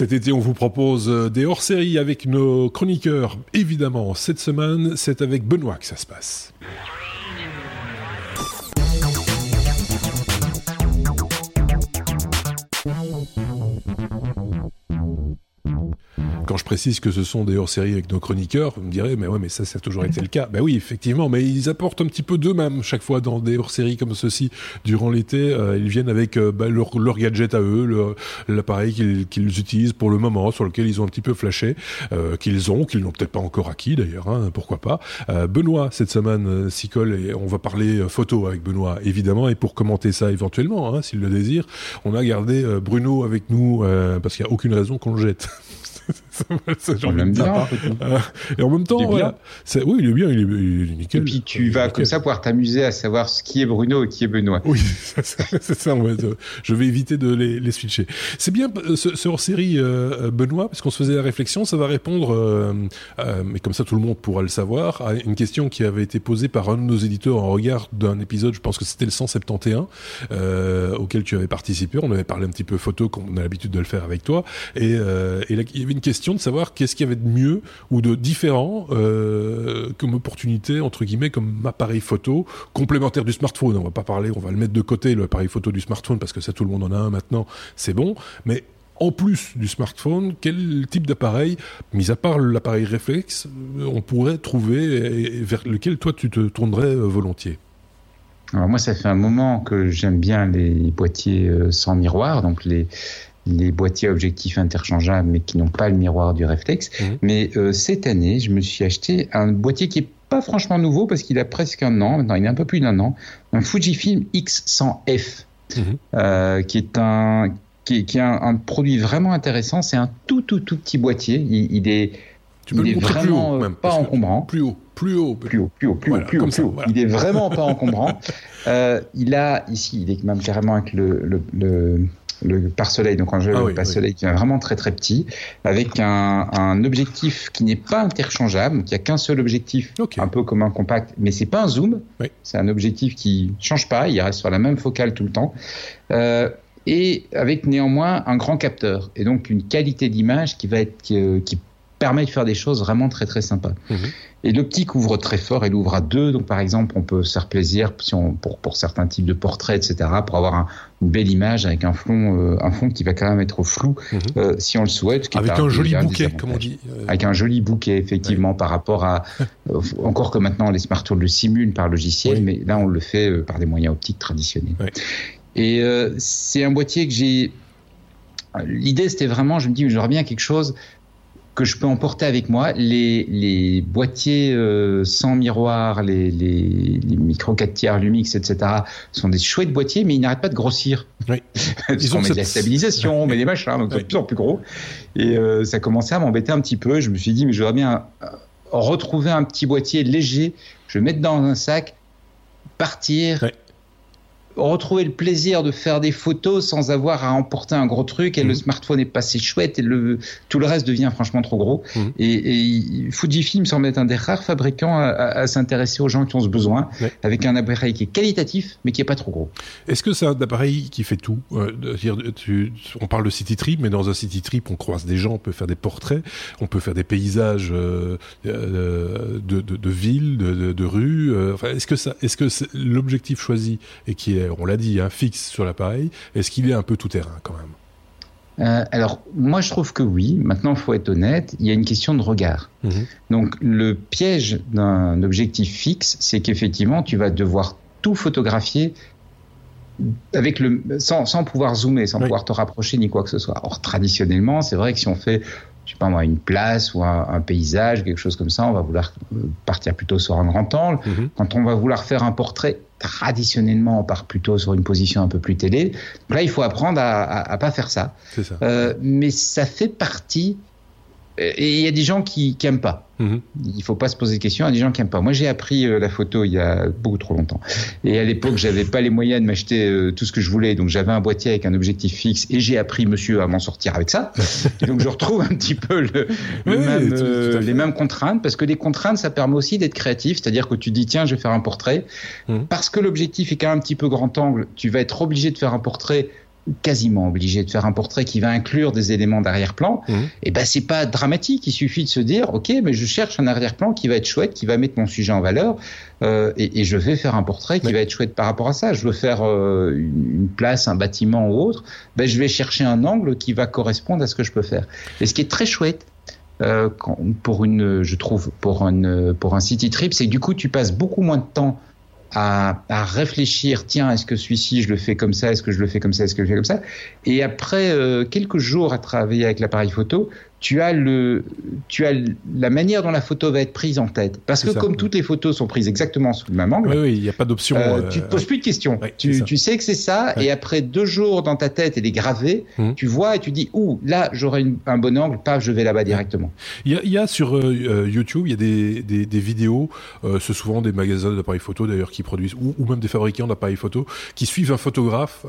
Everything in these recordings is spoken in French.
Cet été, on vous propose des hors-séries avec nos chroniqueurs. Évidemment, cette semaine, c'est avec Benoît que ça se passe. Quand je précise que ce sont des hors-séries avec nos chroniqueurs, vous me direz, mais ouais, mais ça, ça a toujours été le cas. Ben oui, effectivement, mais ils apportent un petit peu d'eux-mêmes chaque fois dans des hors-séries comme ceci durant l'été. Euh, ils viennent avec euh, ben, leur, gadget à eux, l'appareil qu'ils utilisent pour le moment, sur lequel ils ont un petit peu flashé, euh, qu'ils ont, qu'ils n'ont peut-être pas encore acquis d'ailleurs, hein, pourquoi pas. Benoît, cette semaine, s'y colle et on va parler photo avec Benoît, évidemment, et pour commenter ça éventuellement, hein, s'il le désire, on a gardé Bruno avec nous parce qu'il n'y a aucune raison qu'on le jette. Bien. Euh, et en même temps, il oui, il est bien, il est, nickel. Et puis tu vas comme ça pouvoir t'amuser à savoir ce qui est Bruno et qui est Benoît. Oui, c'est ça. En fait. Je vais éviter de les, les switcher. C'est bien euh, ce, hors-série euh, Benoît, parce qu'on se faisait la réflexion, ça va répondre, mais comme ça tout le monde pourra le savoir, à une question qui avait été posée par un de nos éditeurs en regard d'un épisode, je pense que c'était le 171, auquel tu avais participé. On avait parlé un petit peu photo, comme on a l'habitude de le faire avec toi, et, et là, il y avait une question de savoir qu'est-ce qu'il y avait de mieux ou de différent euh, comme opportunité entre guillemets comme appareil photo complémentaire du smartphone. On va pas parler, on va le mettre de côté l'appareil photo du smartphone parce que ça tout le monde en a un maintenant, c'est bon. Mais en plus du smartphone, quel type d'appareil, mis à part l'appareil réflexe, on pourrait trouver et vers lequel toi tu te tournerais euh, volontiers? Alors moi, ça fait un moment que j'aime bien les boîtiers euh, sans miroir, donc les, les boîtiers objectifs interchangeables, mais qui n'ont pas le miroir du réflexe. Mhm. Mais euh, cette année, je me suis acheté un boîtier qui est pas franchement nouveau parce qu'il a presque un an, maintenant il a un peu plus d'un an, un Fujifilm X100F, mhm. euh, qui est un qui est, un, produit vraiment intéressant. C'est un tout tout tout petit boîtier. Il, est il est vraiment euh, pas encombrant. Plus haut, plus haut, plus haut, plus haut, plus haut, plus haut. Il est vraiment pas encombrant. il a ici, il est même carrément avec le, le le pare-soleil, donc un jeu ah pare-soleil qui est vraiment très très petit, avec un, un objectif qui n'est pas interchangeable, qui a qu'un seul objectif, un peu comme un compact, mais c'est pas un zoom, c'est un objectif qui change pas, il reste sur la même focale tout le temps. Euh, et avec néanmoins un grand capteur et donc une qualité d'image qui va être qui permet de faire des choses vraiment très très sympas. Mhm. Et l'optique ouvre très fort, elle ouvre à deux, donc par exemple on peut se faire plaisir si on, pour, pour certains types de portraits, etc., pour avoir un, une belle image avec un fond, euh, un fond qui va quand même être flou, mhm. euh, si on le souhaite. avec un, joli bouquet, comme on dit. Euh. Avec un joli bouquet, effectivement, par rapport à... encore que maintenant les smartphones le simulent par logiciel, mais là on le fait par des moyens optiques traditionnels. Et c'est un boîtier que j'ai... L'idée c'était vraiment, je me dis, j'aurais bien quelque chose que je peux emporter avec moi. Les, les boîtiers euh, sans miroir, les, les, les micro 4 tiers Lumix, etc. sont des chouettes boîtiers, mais ils n'arrêtent pas de grossir. Oui. Ils ont met de la stabilisation, mais des machins, donc c'est de plus en plus gros. Et euh, ça commençait à m'embêter un petit peu. Je me suis dit, mais j'aurais bien euh, retrouver un petit boîtier léger, je vais mettre dans un sac, partir retrouver le plaisir de faire des photos sans avoir à emporter un gros truc et le mhm. smartphone est passé chouette et le, tout le reste devient franchement trop gros. Mhm. Et, et, Fujifilm semble être un des rares fabricants à, s'intéresser aux gens qui ont ce besoin avec un appareil qui est qualitatif mais qui est pas trop gros. Est-ce que c'est un appareil qui fait tout euh, tu, On parle de city trip, mais dans un city trip, on croise des gens, on peut faire des portraits, on peut faire des paysages euh, euh de, de, de villes, de, de rues. Enfin, est-ce que ça, est-ce que l'objectif choisi et qui est on l'a dit, hein, fixe sur l'appareil, est-ce qu'il est un peu tout terrain quand même? Euh, alors, moi, je trouve que oui. Maintenant, il faut être honnête, il y a une question de regard. Mhm. Donc, le piège d'un objectif fixe, c'est qu'effectivement, tu vas devoir tout photographier avec le, sans, pouvoir zoomer, sans pouvoir te rapprocher ni quoi que ce soit. Or, traditionnellement, c'est vrai que si on fait je sais pas moi, une place ou un, paysage, quelque chose comme ça, on va vouloir euh, partir plutôt sur un grand angle. Mhm. Quand on va vouloir faire un portrait, traditionnellement, on part plutôt sur une position un peu plus télé. Là, il faut apprendre à, à, pas faire ça. ça. Euh, mais ça fait partie et il y a des gens qui n'aiment pas. Mhm. Il faut pas se poser de questions. Il y a des gens qui n'aiment pas. Moi, j'ai appris euh, la photo il y a beaucoup trop longtemps. Et à l'époque, j'avais pas les moyens de m'acheter euh, tout ce que je voulais. Donc, j'avais un boîtier avec un objectif fixe et j'ai appris, monsieur, à m'en sortir avec ça. Et donc, je retrouve un petit peu le, même, euh, les mêmes contraintes parce que les contraintes, ça permet aussi d'être créatif. C'est-à-dire que tu dis, tiens, je vais faire un portrait. Mhm. Parce que l'objectif est quand même un petit peu grand angle, tu vas être obligé de faire un portrait quasiment obligé de faire un portrait qui va inclure des éléments d'arrière-plan, mmh. et eh ben c'est pas dramatique. Il suffit de se dire, ok, mais je cherche un arrière-plan qui va être chouette, qui va mettre mon sujet en valeur, euh, et, et, je vais faire un portrait qui va être chouette par rapport à ça. Je veux faire euh, une, place, un bâtiment ou autre, ben je vais chercher un angle qui va correspondre à ce que je peux faire. Et ce qui est très chouette, euh, pour une, je trouve, pour un pour un city trip, c'est que du coup tu passes beaucoup moins de temps à, réfléchir, tiens, est-ce que celui-ci, je le fais comme ça, est-ce que je le fais comme ça, est-ce que je le fais comme ça. Et après euh, quelques jours à travailler avec l'appareil photo, tu as le, tu as la manière dont la photo va être prise en tête. Parce que comme toutes les photos sont prises exactement sous le même angle, oui, il n'y a pas d'option. Euh, tu te poses plus de questions. tu, tu, sais que c'est ça, et après deux jours dans ta tête, elle est gravée. Mmh. Tu vois et tu dis, ouh, là, j'aurai un bon angle, paf, je vais là-bas directement. Il y a, il y a sur euh, euh, YouTube, il y a des, des, des vidéos, euh, c'est souvent des magasins d'appareils photo d'ailleurs qui produisent, ou, ou, même des fabricants d'appareils photo, qui suivent un photographe,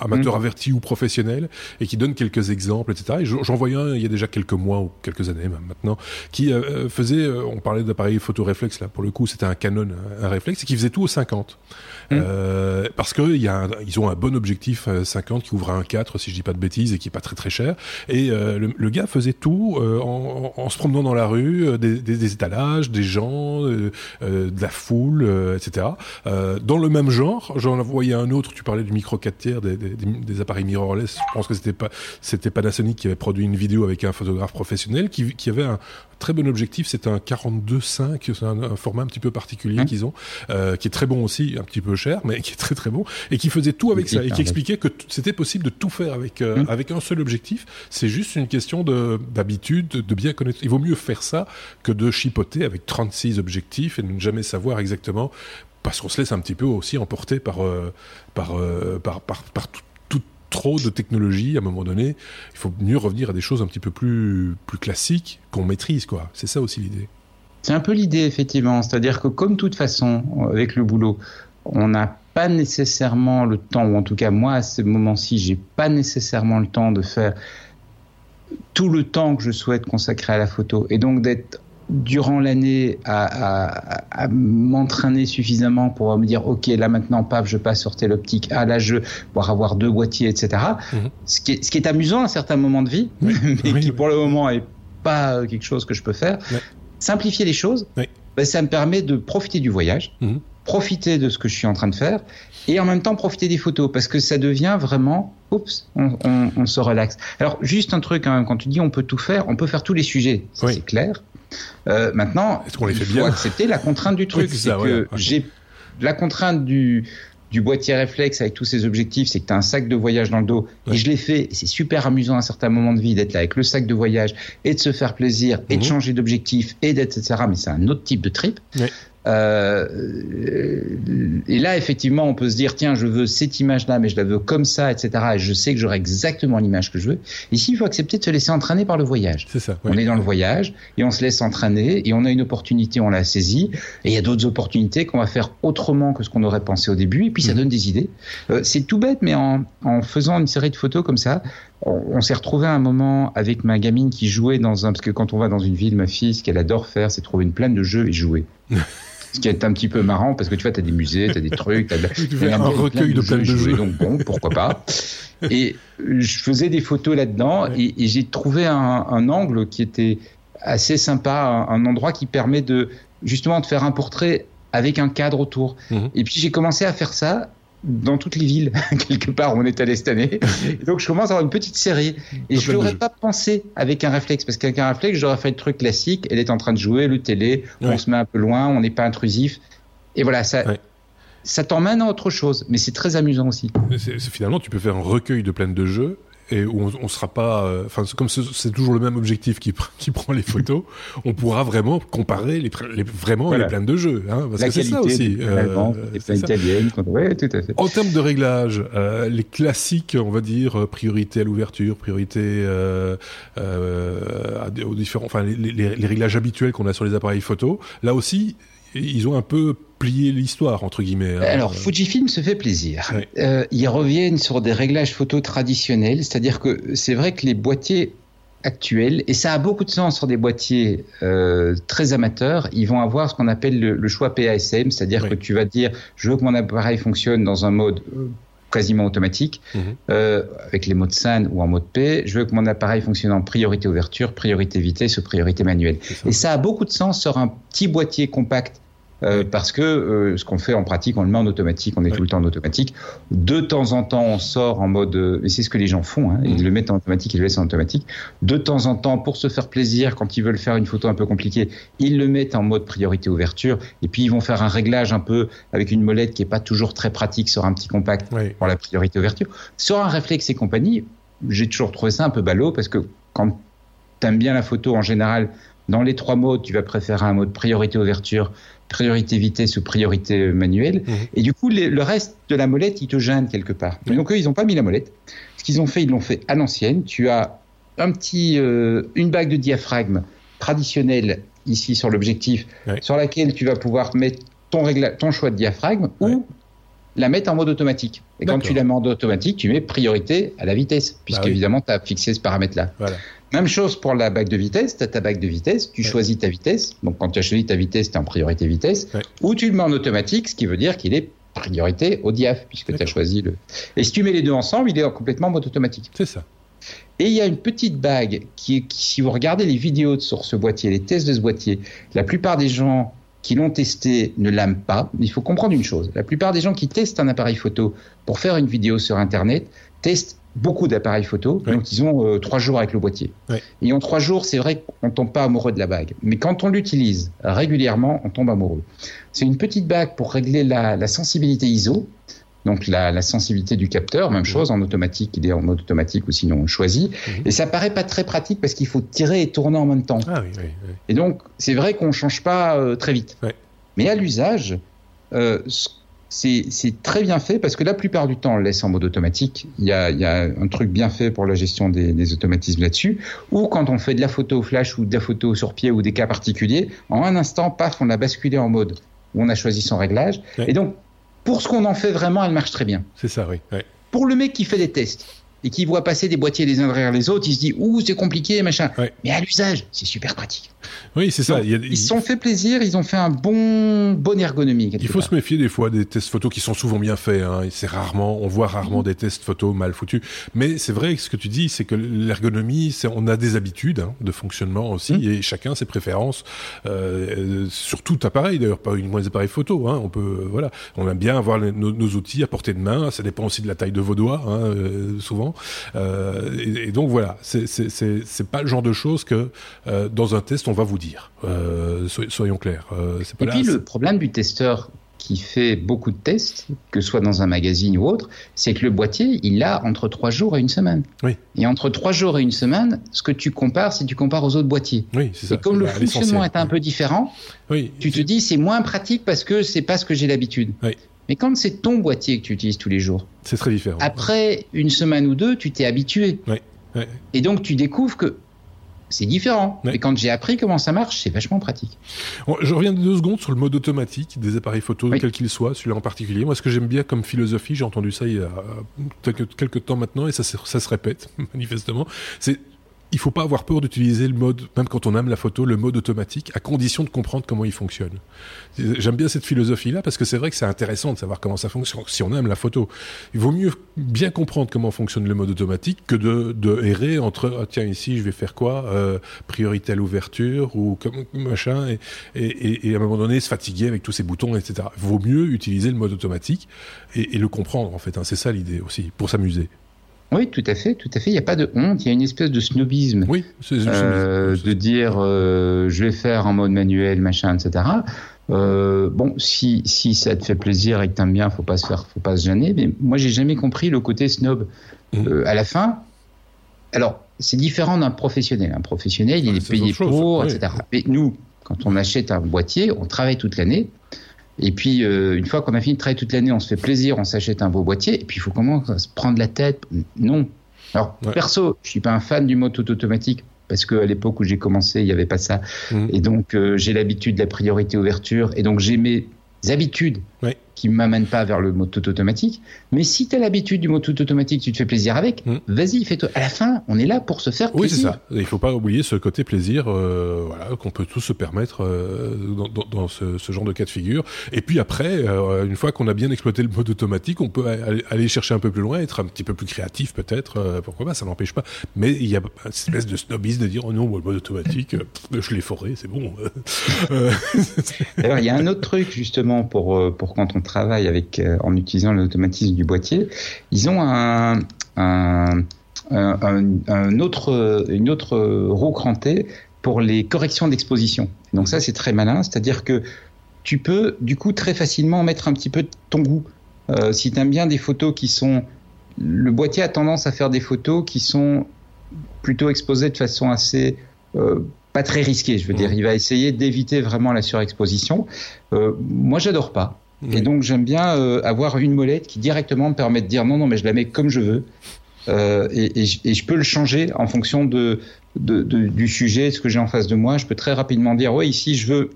amateur mmh. averti ou professionnel, et qui donnent quelques exemples, etc. Et j'en voyais un, il y a déjà quelques mois ou quelques années même maintenant, qui euh, euh, faisait, euh, on parlait d'appareil photo réflexe là, pour le coup c'était un Canon, un, réflexe, et qui faisait tout au 50. Mmh. Euh, parce que y a ils ont un bon objectif 50 qui ouvre un 4 si je dis pas de bêtises et qui est pas très très cher. Et euh, le, le, gars faisait tout euh, en, en, se promenant dans la rue, des, des, des étalages, des gens, de la foule, etc. dans le même genre, j'en voyais un autre. Tu parlais du micro 4 tiers, des, des, appareils mirrorless. Je pense que c'était pas c'était Panasonic qui avait produit une vidéo avec un photographe professionnel qui, qui avait un, très bon objectif. C'est un 42.5, c'est un, format un petit peu particulier mmh. qu'ils ont, euh, qui est très bon aussi, un petit peu cher, mais qui est très très bon, et qui faisait tout avec ça, et qui expliquait que c'était possible de tout faire avec, euh, mmh. avec un seul objectif. C'est juste une question d'habitude, de, de, bien connaître. Il vaut mieux faire ça que de chipoter avec 36 objectifs et de ne jamais savoir exactement parce qu'on se laisse un petit peu aussi emporter par, euh, par, euh, par, par, par, tout, trop de technologie à un moment donné. Il faut mieux revenir à des choses un petit peu plus, plus classiques qu'on maîtrise, quoi. C'est ça aussi l'idée. C'est un peu l'idée, effectivement. C'est-à-dire que, comme toute façon, avec le boulot, on n'a pas nécessairement le temps, ou en tout cas, moi, à ce moment-ci, j'ai pas nécessairement le temps de faire tout le temps que je souhaite consacrer à la photo. Et donc, d'être durant l'année à, m'entraîner suffisamment pour me dire ok là maintenant paf je passe sur tel optique ah là je pour avoir deux boîtiers etc mhm. ce, qui est, ce qui est amusant à un certain moment de vie mais qui pour le moment est pas quelque chose que je peux faire. Simplifier les choses ben, ça me permet de profiter du voyage mhm. profiter de ce que je suis en train de faire et en même temps profiter des photos parce que ça devient vraiment oups on, on, se relaxe. Alors juste un truc hein, quand tu dis on peut tout faire on peut faire tous les sujets c'est clair euh, maintenant, il faut accepter la contrainte du truc. c'est que j'ai la contrainte du du boîtier réflexe avec tous ses objectifs, c'est que tu as un sac de voyage dans le dos. Et je l'ai fait, c'est super amusant à un certain moment de vie d'être là avec le sac de voyage et de se faire plaisir et de mhm. changer d'objectif et d'être, etc. Mais c'est un autre type de trip. Euh, et là, effectivement, on peut se dire, tiens, je veux cette image-là, mais je la veux comme ça, etc. Et je sais que j'aurai exactement l'image que je veux. Ici, il faut accepter de se laisser entraîner par le voyage. C'est ça. On est dans le voyage et on se laisse entraîner et on a une opportunité, on la saisit. Et il y a d'autres opportunités qu'on va faire autrement que ce qu'on aurait pensé au début. Et puis, ça mm. donne des idées. Euh, c'est tout bête, mais en, en faisant une série de photos comme ça, on, on s'est retrouvé à un moment avec ma gamine qui jouait dans un, parce que quand on va dans une ville, ma fille, ce qu'elle adore faire, c'est trouver une plaine de jeux et jouer. ce qui est un petit peu marrant parce que tu vois, tu as des musées, tu as des trucs, tu as, un, recueil de plein de, jeux. Donc bon, pourquoi pas. et je faisais des photos là-dedans et, j'ai trouvé un, un, angle qui était assez sympa, un, endroit qui permet de justement de faire un portrait avec un cadre autour. Mhm. Et puis j'ai commencé à faire ça dans toutes les villes, quelque part, où on est allé cette année. donc, je commence à avoir une petite série. Et je n'aurais pas pensé avec un réflexe, parce qu'avec un réflexe, j'aurais fait le truc classique. Elle est en train de jouer, le télé, on se met un peu loin, on n'est pas intrusif. Et voilà, ça, ça t'emmène à autre chose. Mais c'est très amusant aussi. finalement, tu peux faire un recueil de plein de jeux et où on, on sera pas, euh, enfin comme c'est toujours le même objectif qui, qui prend les photos, on pourra vraiment comparer les, les vraiment les plaines de jeux, hein, parce que c'est ça aussi. Euh, les italiennes, ouais, tout à fait. En termes de réglage, euh, les classiques, on va dire priorité à l'ouverture, priorité euh, euh, aux différents, enfin les, les, les réglages habituels qu'on a sur les appareils photo. Là aussi, ils ont un peu plié l'histoire entre guillemets. Hein. Alors Fujifilm se fait plaisir. Euh, ils reviennent sur des réglages photo traditionnels, c'est-à-dire que c'est vrai que les boîtiers actuels, et ça a beaucoup de sens sur des boîtiers euh, très amateurs, ils vont avoir ce qu'on appelle le, choix PASM, c'est-à-dire que tu vas dire je veux que mon appareil fonctionne dans un mode euh, quasiment automatique, mhm. euh, avec les modes SAN ou en mode P. Je veux que mon appareil fonctionne en priorité ouverture, priorité vitesse ou priorité manuelle. Et ça a beaucoup de sens sur un petit boîtier compact euh, parce que euh, ce qu'on fait en pratique, on le met en automatique, on est tout le temps en automatique. De temps en temps, on sort en mode, euh, et c'est ce que les gens font, hein, ils mm. le mettent en automatique, ils le laissent en automatique. De temps en temps, pour se faire plaisir, quand ils veulent faire une photo un peu compliquée, ils le mettent en mode priorité ouverture, et puis ils vont faire un réglage un peu avec une molette qui est pas toujours très pratique sur un petit compact pour la priorité ouverture. Sur un réflexe et compagnie, j'ai toujours trouvé ça un peu ballot parce que quand tu aimes bien la photo en général, dans les trois modes, tu vas préférer un mode priorité ouverture, priorité vitesse ou priorité manuelle. Mhm. Et du coup, le reste de la molette, il te gêne quelque part. Donc eux, ils n'ont pas mis la molette. Ce qu'ils ont fait, ils l'ont fait à l'ancienne. Tu as un petit, euh, une bague de diaphragme traditionnelle ici sur l'objectif, sur laquelle tu vas pouvoir mettre ton, ton choix de diaphragme ou la mettre en mode automatique. Et quand tu la mets en mode automatique, tu mets priorité à la vitesse, puisque bah évidemment, tu as fixé ce paramètre-là. Voilà. Même chose pour la bague de vitesse. Tu as ta bague de vitesse, tu choisis ta vitesse. Donc quand tu as choisi ta vitesse, tu es en priorité vitesse. Ou tu le mets en automatique, ce qui veut dire qu'il est priorité au diaph, puisque tu as choisi le. Et si tu mets les deux ensemble, il est complètement en mode automatique. C'est ça. Et il y a une petite bague qui, qui, si vous regardez les vidéos sur ce boîtier, les tests de ce boîtier, la plupart des gens qui l'ont testé ne l'aiment pas. Il faut comprendre une chose. La plupart des gens qui testent un appareil photo pour faire une vidéo sur Internet testent beaucoup d'appareils photo, donc ils ont euh, trois jours avec le boîtier. Et en trois jours, c'est vrai qu'on tombe pas amoureux de la bague, mais quand on l'utilise régulièrement, on tombe amoureux. C'est une petite bague pour régler la, sensibilité ISO, donc la, sensibilité du capteur, même chose en automatique, il est en mode automatique ou sinon on choisit. Et ça paraît pas très pratique parce qu'il faut tirer et tourner en même temps. Ah et donc c'est vrai qu'on change pas euh, très vite. Mais à l'usage, euh, c'est très bien fait parce que la plupart du temps, on le laisse en mode automatique. Il y a, un truc bien fait pour la gestion des, automatismes là-dessus. Ou quand on fait de la photo au flash ou de la photo sur pied ou des cas particuliers, en un instant, paf, on a basculé en mode où on a choisi son réglage. Et donc, pour ce qu'on en fait vraiment, elle marche très bien. C'est ça, oui. Pour le mec qui fait des tests, et qui voit passer des boîtiers les uns derrière les autres, il se dit ouh c'est compliqué machin. Mais à l'usage, c'est super pratique. Oui, c'est ça. ils se sont fait plaisir, ils ont fait un bon bonne ergonomie. Il faut se méfier des fois des tests photos qui sont souvent bien faits. Hein. C'est rarement, on voit rarement des tests photos mal foutus. Mais c'est vrai que ce que tu dis, c'est que l'ergonomie, on a des habitudes hein, de fonctionnement aussi, mmh. et chacun ses préférences euh, sur tout appareil. D'ailleurs, pas uniquement les appareils photo. Hein. On peut, voilà, on aime bien avoir nos, nos, outils à portée de main. Ça dépend aussi de la taille de vos doigts, euh, souvent. Euh, et, donc voilà, c'est pas le genre de choses que euh, dans un test on va vous dire. Euh, soyons clairs. et puis le problème du testeur qui fait beaucoup de tests, que ce soit dans un magazine ou autre, c'est que le boîtier, il a entre trois jours et une semaine. Oui. Et entre trois jours et une semaine, ce que tu compares, c'est tu compares aux autres boîtiers. Oui, ça. Et comme le fonctionnement est un peu différent, oui. tu te dis c'est moins pratique parce que c'est pas ce que j'ai l'habitude. Oui. Mais quand c'est ton boîtier que tu utilises tous les jours, c'est très différent. Après une semaine ou deux, tu t'es habitué. Et donc tu découvres que c'est différent. Et quand j'ai appris comment ça marche, c'est vachement pratique. je reviens deux secondes sur le mode automatique des appareils photo, quel qu'il soit, celui-là en particulier. Moi, ce que j'aime bien comme philosophie, j'ai entendu ça il y a quelques, quelques temps maintenant, et ça, ça se répète manifestement, c'est il faut pas avoir peur d'utiliser le mode, même quand on aime la photo, le mode automatique, à condition de comprendre comment il fonctionne. J'aime bien cette philosophie-là parce que c'est vrai que c'est intéressant de savoir comment ça fonctionne. Si on aime la photo, il vaut mieux bien comprendre comment fonctionne le mode automatique que de, de errer entre ah, tiens ici je vais faire quoi, euh, priorité à l'ouverture ou comme machin, et, et, et, à un moment donné se fatiguer avec tous ces boutons, etc. Il vaut mieux utiliser le mode automatique et, le comprendre en fait. Hein. C'est ça l'idée aussi pour s'amuser. Oui, tout à fait, tout à fait. Il n'y a pas de honte, il y a une espèce de snobisme. Oui, euh, de dire euh, je vais faire en mode manuel, machin, etc. Euh, bon, si, si ça te fait plaisir et que t'aimes bien, faut pas se faire, faut pas se gêner. Mais moi, j'ai jamais compris le côté snob. Mmh. Euh, à la fin, alors c'est différent d'un professionnel. Un professionnel, il est payé pour, etc. Mais nous, quand on achète un boîtier, on travaille toute l'année. Et puis, euh, une fois qu'on a fini de travailler toute l'année, on se fait plaisir, on s'achète un beau boîtier. Et puis, il faut comment se prendre la tête? Non. Alors, perso, je suis pas un fan du mode tout automatique parce qu'à l'époque où j'ai commencé, il n'y avait pas ça. Mmh. Et donc, euh, j'ai l'habitude de la priorité ouverture. Et donc, j'ai mes habitudes qui m'amène pas vers le mode tout automatique. Mais si tu as l'habitude du mode tout automatique, tu te fais plaisir avec, hmm. vas-y, fais-toi. À la fin, on est là pour se faire plaisir. Oui, c'est ça. Il faut pas oublier ce côté plaisir, euh, voilà, qu'on peut tous se permettre euh, dans, dans, dans ce, ce, genre de cas de figure. Et puis après, euh, une fois qu'on a bien exploité le mode automatique, on peut aller, chercher un peu plus loin, être un petit peu plus créatif peut-être. Pourquoi pas Ça n'empêche pas. Mais il y a une espèce de snobisme de dire oh non, le mode automatique, je l'ai foré, c'est bon. Alors il y a un autre truc justement pour pour quand on travaille avec, euh, en utilisant l'automatisme du boîtier, ils ont un, un, un, autre, une autre roue crantée pour les corrections d'exposition. Donc ça, c'est très malin, c'est-à-dire que tu peux, du coup, très facilement mettre un petit peu de ton goût. Euh, si tu aimes bien des photos qui sont... Le boîtier a tendance à faire des photos qui sont plutôt exposées de façon assez... Euh, pas très risquée, je veux dire. Il va essayer d'éviter vraiment la surexposition. Euh, moi, j'adore pas. Et donc j'aime bien euh, avoir une molette qui directement me permet de dire non, non, mais je la mets comme je veux. Euh, et, et, et, je peux le changer en fonction de, de, de du sujet, ce que j'ai en face de moi. Je peux très rapidement dire ouais ici je veux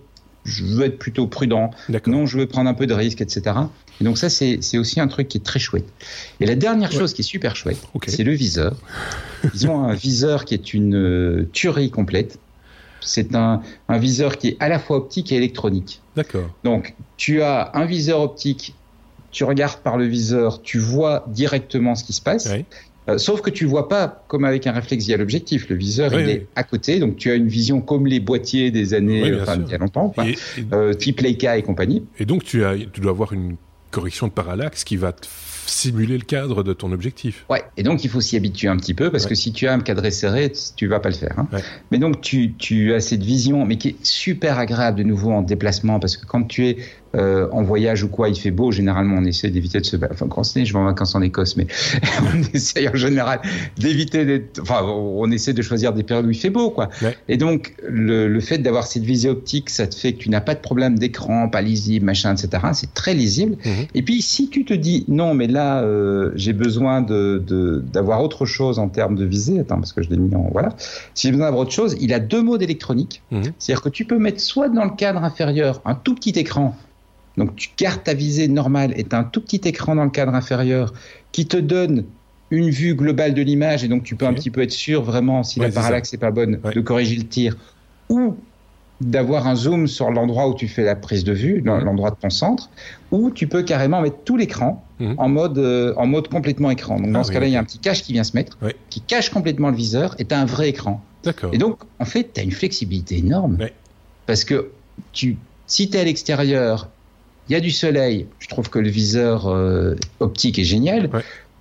je veux être plutôt prudent. Non, je veux prendre un peu de risque, etc. Et donc ça c'est c'est aussi un truc qui est très chouette. Et la dernière chose qui est super chouette, c'est le viseur. Ils ont un viseur qui est une euh, tuerie complète. C'est un, un viseur qui est à la fois optique et électronique. D'accord. Donc, tu as un viseur optique, tu regardes par le viseur, tu vois directement ce qui se passe. Euh, sauf que tu vois pas comme avec un réflexe via l'objectif. Le viseur, il est à côté, donc tu as une vision comme les boîtiers des années, enfin, il y a longtemps, euh, type Leica et compagnie. Et donc tu as, tu dois avoir une correction de parallaxe qui va te simuler le cadre de ton objectif. Ouais, et donc il faut s'y habituer un petit peu parce que si tu as un cadre serré, tu vas pas le faire. Hein. Mais donc tu, tu as cette vision, mais qui est super agréable de nouveau en déplacement parce que quand tu es euh, en voyage ou quoi, il fait beau. Généralement, on essaie d'éviter de se. Enfin, quand c'est, je vais en vacances en Écosse, mais on essaie en général d'éviter d'être. Enfin, on essaie de choisir des périodes où il fait beau, quoi. Et donc, le, le fait d'avoir cette visée optique, ça te fait que tu n'as pas de problème d'écran, pas lisible, machin, etc. C'est très lisible. Mhm. Et puis, si tu te dis non, mais là, euh, j'ai besoin de d'avoir autre chose en termes de visée. Attends, parce que je l'ai mis en voilà. Si j'ai besoin d'avoir autre chose, il a deux modes électroniques. Mhm. C'est-à-dire que tu peux mettre soit dans le cadre inférieur un tout petit écran donc tu gardes ta visée normale et tu as un tout petit écran dans le cadre inférieur qui te donne une vue globale de l'image et donc tu peux un petit peu être sûr vraiment si la parallaxe n'est pas bonne de corriger le tir ou d'avoir un zoom sur l'endroit où tu fais la prise de vue, l'endroit de ton centre, ou tu peux carrément mettre tout l'écran mhm. en mode euh, en mode complètement écran. Donc dans ah ce cas-là, il y a un petit cache qui vient se mettre, qui cache complètement le viseur et tu as un vrai écran. Et donc en fait, tu as une flexibilité énorme. Parce que tu si tu es à l'extérieur il y a du soleil, je trouve que le viseur euh, optique est génial.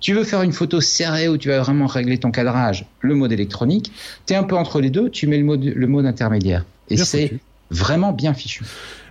Tu veux faire une photo serrée où tu vas vraiment régler ton cadrage, le mode électronique. Tu es un peu entre les deux, tu mets le mode, le mode intermédiaire. Et c'est vraiment bien fichu.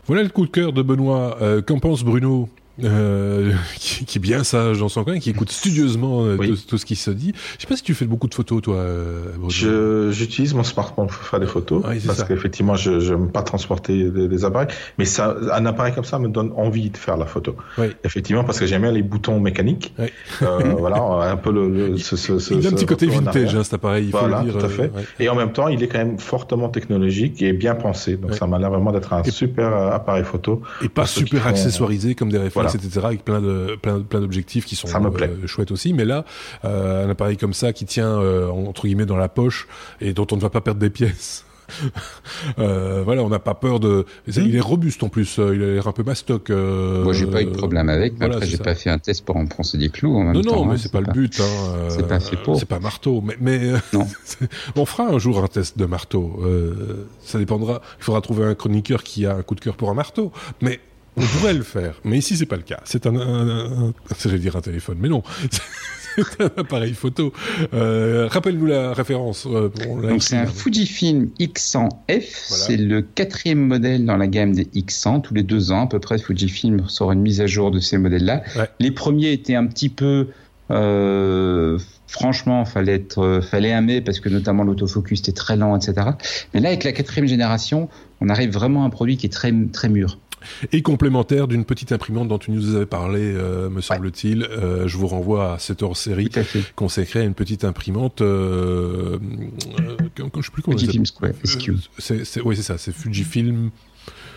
Voilà le coup de cœur de Benoît. Euh, qu'en pense Bruno? Euh, qui, qui, est bien sage dans son coin, qui écoute studieusement euh, tout, ce qui se dit. Je sais pas si tu fais beaucoup de photos, toi. Euh, j'utilise mon smartphone pour faire des photos, parce qu'effectivement, je n'aime pas transporter des, appareils, mais ça, un appareil comme ça me donne envie de faire la photo. Oui. Effectivement, parce que j'aime bien les boutons mécaniques. Oui. Voilà, un peu le. ce, ce, il a un petit côté vintage, hein, cet appareil. Il faut le dire, tout à fait. Et en même temps, il est quand même fortement technologique et bien pensé. Donc ça m'a l'air vraiment d'être un super appareil photo. Et pas super accessoirisé comme des réflexes etc., avec plein de plein, plein d'objectifs qui sont euh, chouettes aussi. Mais là, euh, un appareil comme ça qui tient euh, entre guillemets dans la poche et dont on ne va pas perdre des pièces. euh, voilà, on n'a pas peur de. Il est robuste en plus. Il a l'air un peu mastoc. Euh... Moi, j'ai pas eu de problème avec. Mais après, j'ai pas fait un test pour enfoncer des clous. En même non, temps, non, mais hein, c'est pas, le but. Hein. C'est pas fait pour. C'est pas marteau. Mais, mais non. on fera un jour un test de marteau. Euh, ça dépendra. Il faudra trouver un chroniqueur qui a un coup de cœur pour un marteau. Mais on pourrait le faire, mais ici c'est pas le cas. C'est un, un, un, un dire un téléphone, mais non. c'est un appareil photo. Euh, Rappelle-nous la référence. Euh, Donc c'est un Fujifilm X100F. C'est le quatrième modèle dans la gamme des X100. Tous les deux ans à peu près, Fujifilm sort une mise à jour de ces modèles-là. Ouais. Les premiers étaient un petit peu euh, franchement, fallait être, fallait aimer parce que notamment l'autofocus était très lent, etc. Mais là, avec la quatrième génération, on arrive vraiment à un produit qui est très très mûr et complémentaire d'une petite imprimante dont tu nous avais parlé, euh, me semble-t-il. Euh, je vous renvoie à cette hors-série consacrée à une petite imprimante euh, je sais plus comment Fujifilm Square, SQ. oui, c'est ça, c'est Fujifilm.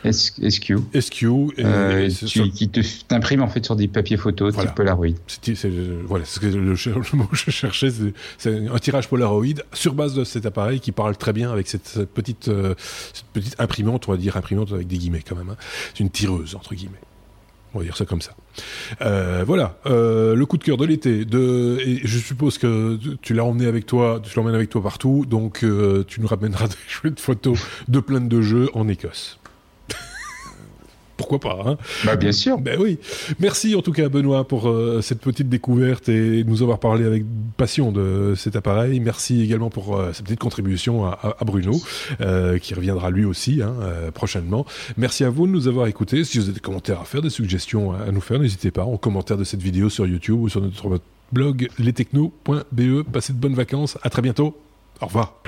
SQ. SQ. Euh, qui t'imprime en fait sur des papiers photos type Polaroid. C'est, voilà, c'est le, le, le, mot que je cherchais. C'est, un tirage Polaroid sur base de cet appareil qui parle très bien avec cette, petite, euh, cette petite imprimante, on va dire imprimante avec des guillemets quand même. Hein. C'est une tireuse entre guillemets. On va dire ça comme ça. Euh, voilà, euh, le coup de cœur de l'été. De, et je suppose que tu l'as emmené avec toi, tu l'emmènes avec toi partout, donc euh, tu nous ramèneras des photos de plein de jeux en Écosse pourquoi pas hein Bah bien sûr. Ben oui. Merci en tout cas Benoît pour euh, cette petite découverte et nous avoir parlé avec passion de cet appareil. Merci également pour euh, cette petite contribution à, à, Bruno euh, qui reviendra lui aussi hein, euh, prochainement. Merci à vous de nous avoir écoutés. Si vous avez des commentaires à faire, des suggestions à nous faire, n'hésitez pas en commentaire de cette vidéo sur YouTube ou sur notre blog lestechno.be. Passez de bonnes vacances. À très bientôt. Au revoir.